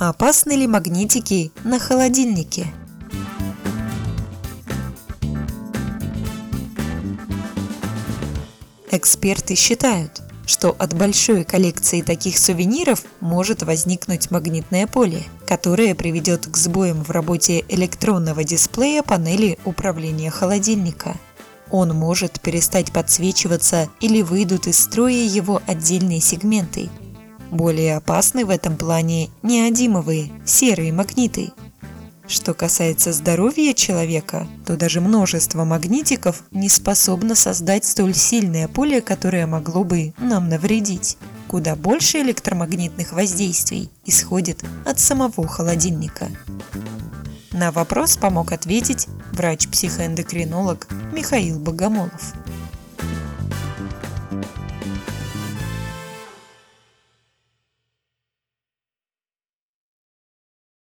Опасны ли магнитики на холодильнике? Эксперты считают, что от большой коллекции таких сувениров может возникнуть магнитное поле, которое приведет к сбоям в работе электронного дисплея панели управления холодильника. Он может перестать подсвечиваться или выйдут из строя его отдельные сегменты. Более опасны в этом плане неодимовые, серые магниты. Что касается здоровья человека, то даже множество магнитиков не способно создать столь сильное поле, которое могло бы нам навредить. Куда больше электромагнитных воздействий исходит от самого холодильника. На вопрос помог ответить врач-психоэндокринолог Михаил Богомолов.